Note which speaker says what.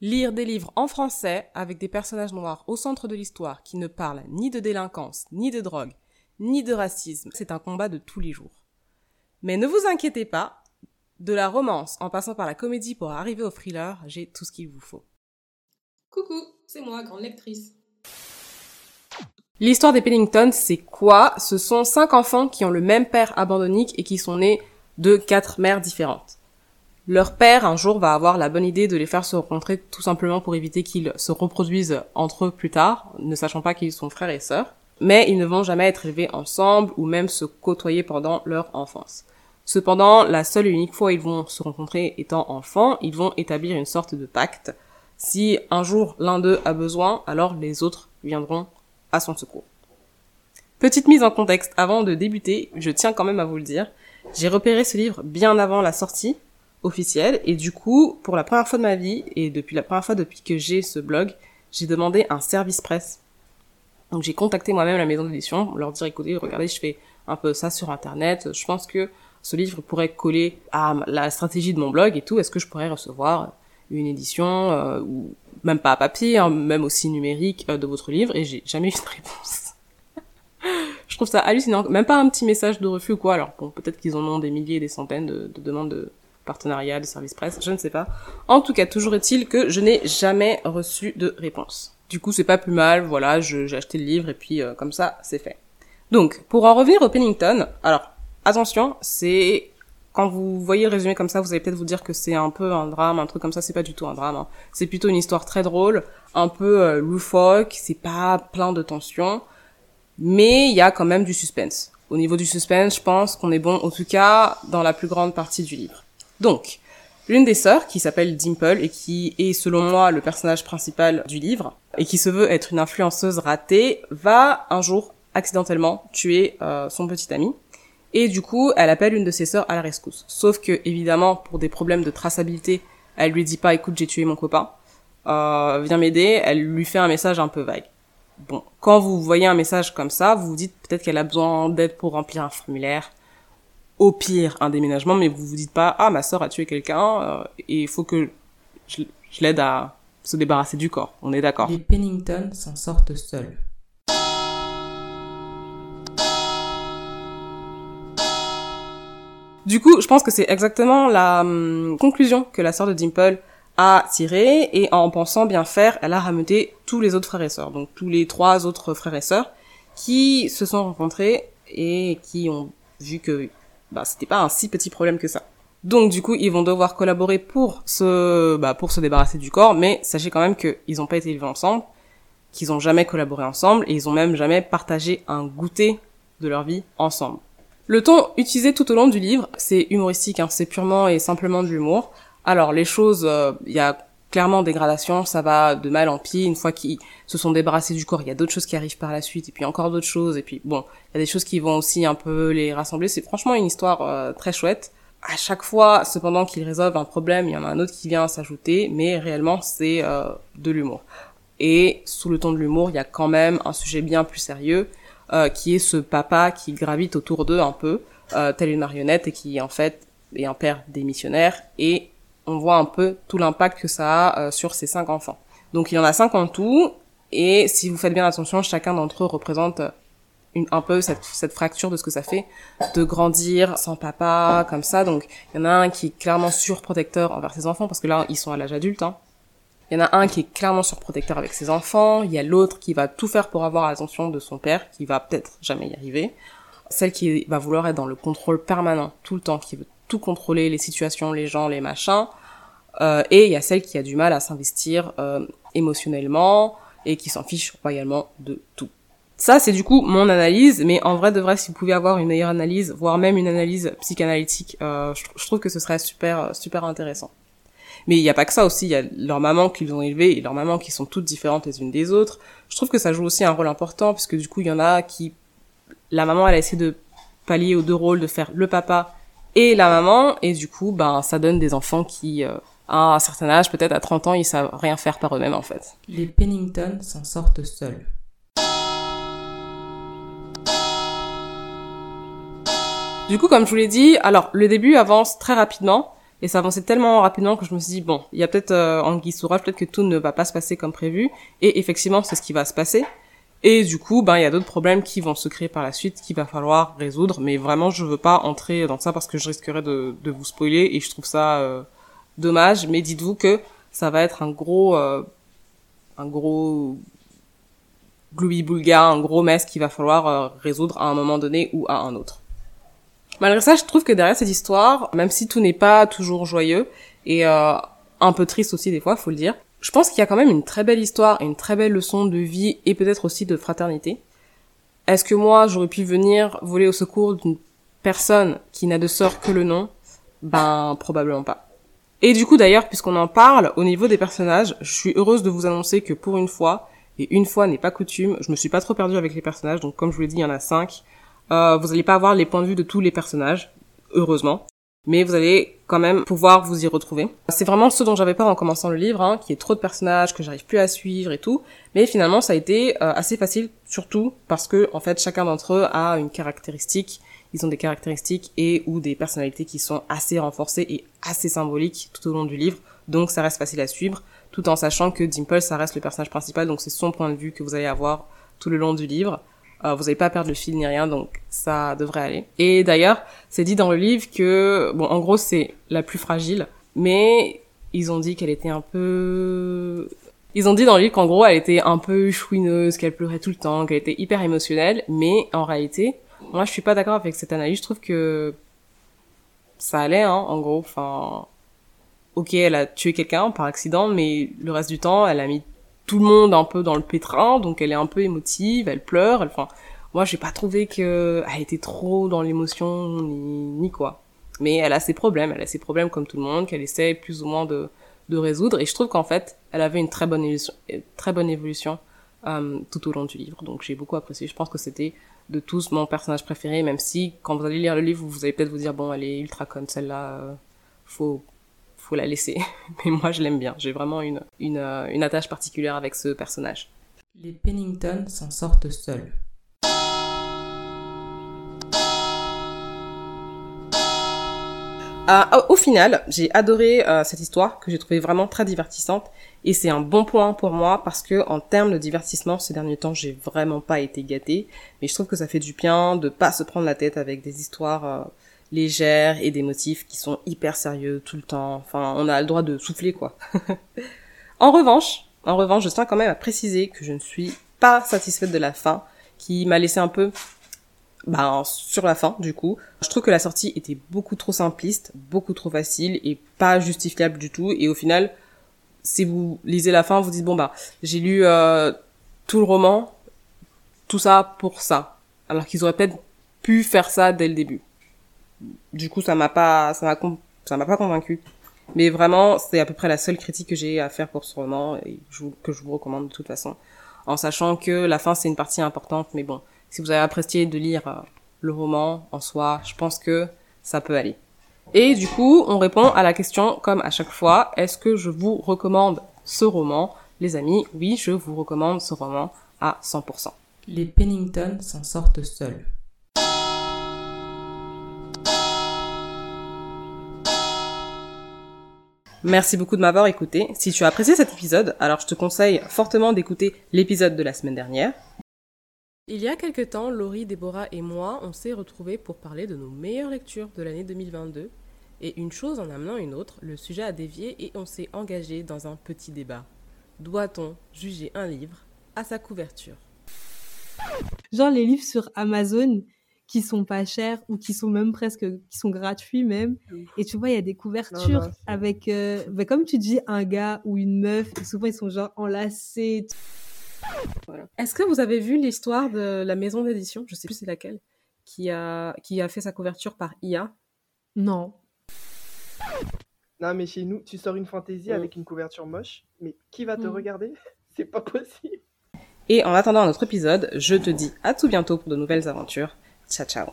Speaker 1: Lire des livres en français avec des personnages noirs au centre de l'histoire qui ne parlent ni de délinquance, ni de drogue, ni de racisme, c'est un combat de tous les jours. Mais ne vous inquiétez pas, de la romance en passant par la comédie pour arriver au thriller, j'ai tout ce qu'il vous faut.
Speaker 2: Coucou, c'est moi, grande lectrice.
Speaker 1: L'histoire des Pennington, c'est quoi? Ce sont cinq enfants qui ont le même père abandonnique et qui sont nés de quatre mères différentes. Leur père, un jour, va avoir la bonne idée de les faire se rencontrer tout simplement pour éviter qu'ils se reproduisent entre eux plus tard, ne sachant pas qu'ils sont frères et sœurs. Mais ils ne vont jamais être élevés ensemble ou même se côtoyer pendant leur enfance. Cependant, la seule et unique fois ils vont se rencontrer étant enfants, ils vont établir une sorte de pacte. Si un jour l'un d'eux a besoin, alors les autres viendront à son secours. Petite mise en contexte avant de débuter, je tiens quand même à vous le dire, j'ai repéré ce livre bien avant la sortie, officielle. Et du coup, pour la première fois de ma vie, et depuis la première fois depuis que j'ai ce blog, j'ai demandé un service presse. Donc j'ai contacté moi-même la maison d'édition, leur dire écoutez, regardez, je fais un peu ça sur internet, je pense que ce livre pourrait coller à la stratégie de mon blog et tout, est-ce que je pourrais recevoir une édition euh, ou même pas à papier, hein, même aussi numérique euh, de votre livre? Et j'ai jamais eu de réponse. je trouve ça hallucinant, même pas un petit message de refus ou quoi. Alors bon, peut-être qu'ils en ont des milliers, des centaines de, de demandes de, partenariat, de service presse, je ne sais pas. En tout cas, toujours est-il que je n'ai jamais reçu de réponse. Du coup, c'est pas plus mal, voilà, j'ai acheté le livre et puis euh, comme ça, c'est fait. Donc, pour en revenir au Pennington, alors, attention, c'est... Quand vous voyez le résumé comme ça, vous allez peut-être vous dire que c'est un peu un drame, un truc comme ça, c'est pas du tout un drame. Hein. C'est plutôt une histoire très drôle, un peu euh, loufoque, c'est pas plein de tension, mais il y a quand même du suspense. Au niveau du suspense, je pense qu'on est bon, en tout cas, dans la plus grande partie du livre. Donc, l'une des sœurs, qui s'appelle Dimple et qui est selon moi le personnage principal du livre, et qui se veut être une influenceuse ratée, va un jour accidentellement tuer euh, son petit ami. Et du coup, elle appelle une de ses sœurs à la rescousse. Sauf que, évidemment, pour des problèmes de traçabilité, elle lui dit pas, écoute, j'ai tué mon copain, euh, viens m'aider, elle lui fait un message un peu vague. Bon, quand vous voyez un message comme ça, vous vous dites peut-être qu'elle a besoin d'aide pour remplir un formulaire, au pire un déménagement, mais vous vous dites pas ah ma sœur a tué quelqu'un euh, et il faut que je, l'aide à se débarrasser du corps. On est d'accord.
Speaker 2: Les Pennington s'en sortent seuls.
Speaker 1: Du coup, je pense que c'est exactement la hum, conclusion que la sœur de Dimple a tirée et en pensant bien faire, elle a rameuté tous les autres frères et sœurs, donc tous les trois autres frères et sœurs qui se sont rencontrés et qui ont vu que bah c'était pas un si petit problème que ça. Donc du coup, ils vont devoir collaborer pour se bah, pour se débarrasser du corps, mais sachez quand même qu'ils ont pas été élevés ensemble, qu'ils ont jamais collaboré ensemble et ils ont même jamais partagé un goûter de leur vie ensemble. Le ton utilisé tout au long du livre, c'est humoristique, hein, c'est purement et simplement de l'humour. Alors les choses, euh, il y a clairement dégradation, ça va de mal en pis. Une fois qu'ils se sont débarrassés du corps, il y a d'autres choses qui arrivent par la suite, et puis encore d'autres choses, et puis bon, il y a des choses qui vont aussi un peu les rassembler. C'est franchement une histoire euh, très chouette. À chaque fois, cependant qu'ils résolvent un problème, il y en a un autre qui vient s'ajouter, mais réellement c'est euh, de l'humour. Et sous le ton de l'humour, il y a quand même un sujet bien plus sérieux, euh, qui est ce papa qui gravite autour d'eux un peu, tel une marionnette, et qui en fait est un père démissionnaire et on voit un peu tout l'impact que ça a euh, sur ces cinq enfants. Donc il y en a cinq en tout, et si vous faites bien attention, chacun d'entre eux représente une, un peu cette, cette fracture de ce que ça fait de grandir sans papa, comme ça. Donc il y en a un qui est clairement surprotecteur envers ses enfants, parce que là, ils sont à l'âge adulte. Hein. Il y en a un qui est clairement surprotecteur avec ses enfants, il y a l'autre qui va tout faire pour avoir l'attention de son père, qui va peut-être jamais y arriver. Celle qui va vouloir être dans le contrôle permanent, tout le temps, qui veut tout contrôler, les situations, les gens, les machins. Euh, et il y a celle qui a du mal à s'investir euh, émotionnellement et qui s'en fiche royalement de tout. Ça, c'est du coup mon analyse, mais en vrai de vrai, si vous pouvez avoir une meilleure analyse, voire même une analyse psychanalytique, euh, je, trouve que ce serait super super intéressant. Mais il n'y a pas que ça aussi, il y a leurs mamans qu'ils ont élevées et leurs mamans qui sont toutes différentes les unes des autres. Je trouve que ça joue aussi un rôle important, puisque du coup, il y en a qui... La maman, elle a essayé de pallier aux deux rôles, de faire le papa et la maman, et du coup, ben, ça donne des enfants qui, euh, à un certain âge, peut-être à 30 ans, ils savent rien faire par eux-mêmes, en fait.
Speaker 2: Les Pennington s'en sortent seuls.
Speaker 1: Du coup, comme je vous l'ai dit, alors, le début avance très rapidement, Et ça avançait tellement rapidement que je me suis dit, bon, il y a peut-être euh, Anguille Sourage, peut-être que tout ne va pas se passer comme prévu. Et effectivement, c'est ce qui va se passer. Et du coup, ben, il y a d'autres problèmes qui vont se créer par la suite, qu'il va falloir résoudre. Mais vraiment, je veux pas entrer dans ça parce que je risquerais de, de vous spoiler et je trouve ça euh, dommage. Mais dites-vous que ça va être un gros, euh, un gros gloubi boulga, un gros mess qu'il va falloir euh, résoudre à un moment donné ou à un autre. Malgré ça, je trouve que derrière cette histoire, même si tout n'est pas toujours joyeux et euh, un peu triste aussi des fois, faut le dire, je pense qu'il y a quand même une très belle histoire et une très belle leçon de vie et peut-être aussi de fraternité. Est-ce que moi, j'aurais pu venir voler au secours d'une personne qui n'a de sort que le nom? Ben, probablement pas. Et du coup, d'ailleurs, puisqu'on en parle, au niveau des personnages, je suis heureuse de vous annoncer que pour une fois, et une fois n'est pas coutume, je me suis pas trop perdue avec les personnages, donc comme je vous l'ai dit, il y en a cinq. Euh, vous n'allez pas avoir les points de vue de tous les personnages, heureusement, mais vous allez quand même pouvoir vous y retrouver. C'est vraiment ce dont j'avais peur en commençant le livre, hein, qu'il y trop de personnages, que j'arrive plus à suivre et tout, mais finalement ça a été euh, assez facile, surtout parce que en fait chacun d'entre eux a une caractéristique, ils ont des caractéristiques et ou des personnalités qui sont assez renforcées et assez symboliques tout au long du livre, donc ça reste facile à suivre, tout en sachant que Dimple ça reste le personnage principal, donc c'est son point de vue que vous allez avoir tout le long du livre. Euh, vous n'allez pas perdre le fil ni rien, donc ça devrait aller. Et d'ailleurs, c'est dit dans le livre que, bon, en gros, c'est la plus fragile, mais ils ont dit qu'elle était un peu... Ils ont dit dans le livre qu'en gros, elle était un peu chouineuse, qu'elle pleurait tout le temps, qu'elle était hyper émotionnelle, mais en réalité, moi, je suis pas d'accord avec cette analyse. Je trouve que ça allait, hein, en gros. Enfin, ok, elle a tué quelqu'un par accident, mais le reste du temps, elle a mis tout le monde un peu dans le pétrin, donc elle est un peu émotive, elle pleure, elle, enfin, moi j'ai pas trouvé que elle était trop dans l'émotion ni, ni quoi. Mais elle a ses problèmes, elle a ses problèmes comme tout le monde, qu'elle essaie plus ou moins de, de résoudre, et je trouve qu'en fait, elle avait une très bonne évolution, très bonne évolution euh, tout au long du livre, donc j'ai beaucoup apprécié. Je pense que c'était de tous mon personnage préféré, même si quand vous allez lire le livre, vous allez peut-être vous dire bon, elle est ultra conne celle-là, euh, faut faut la laisser. Mais moi, je l'aime bien. J'ai vraiment une, une, euh, une attache particulière avec ce personnage.
Speaker 2: Les Pennington s'en sortent seuls.
Speaker 1: Euh, au final, j'ai adoré euh, cette histoire que j'ai trouvée vraiment très divertissante et c'est un bon point pour moi parce que en termes de divertissement ces derniers temps, j'ai vraiment pas été gâtée, mais je trouve que ça fait du bien de pas se prendre la tête avec des histoires euh, légères et des motifs qui sont hyper sérieux tout le temps. Enfin, on a le droit de souffler quoi. en revanche, en revanche, je tiens quand même à préciser que je ne suis pas satisfaite de la fin qui m'a laissé un peu ben, sur la fin, du coup. Je trouve que la sortie était beaucoup trop simpliste, beaucoup trop facile et pas justifiable du tout. Et au final, si vous lisez la fin, vous dites, bon, bah, j'ai lu euh, tout le roman, tout ça pour ça. Alors qu'ils auraient peut-être pu faire ça dès le début. Du coup, ça m'a pas, ça m'a, ça m'a pas convaincu. Mais vraiment, c'est à peu près la seule critique que j'ai à faire pour ce roman et que je vous recommande de toute façon. En sachant que la fin, c'est une partie importante, mais bon, si vous avez apprécié de lire euh, le roman en soi, je pense que ça peut aller. Et du coup, on répond à la question comme à chaque fois, est-ce que je vous recommande ce roman? Les amis, oui, je vous recommande ce roman à 100%.
Speaker 2: Les Pennington s'en sortent seuls.
Speaker 1: Merci beaucoup de m'avoir écouté. Si tu as apprécié cet épisode, alors je te conseille fortement d'écouter l'épisode de la semaine dernière. Il y a quelque temps, Laurie, Déborah et moi, on s'est retrouvés pour parler de nos meilleures lectures de l'année 2022. Et une chose en amenant une autre, le sujet a dévié et on s'est engagé dans un petit débat. Doit-on juger un livre à sa couverture?
Speaker 3: Genre les livres sur Amazon qui sont pas chers ou qui sont même presque qui sont gratuits même et tu vois il y a des couvertures non, non, avec euh, bah, comme tu dis un gars ou une meuf et souvent ils sont genre enlacés
Speaker 1: voilà. Est-ce que vous avez vu l'histoire de la maison d'édition, je sais plus c'est laquelle, qui a, qui a fait sa couverture par IA
Speaker 3: Non.
Speaker 4: Non, mais chez nous, tu sors une fantaisie mmh. avec une couverture moche, mais qui va te mmh. regarder? C'est pas possible.
Speaker 1: Et en attendant notre épisode, je te dis à tout bientôt pour de nouvelles aventures. Ciao, ciao.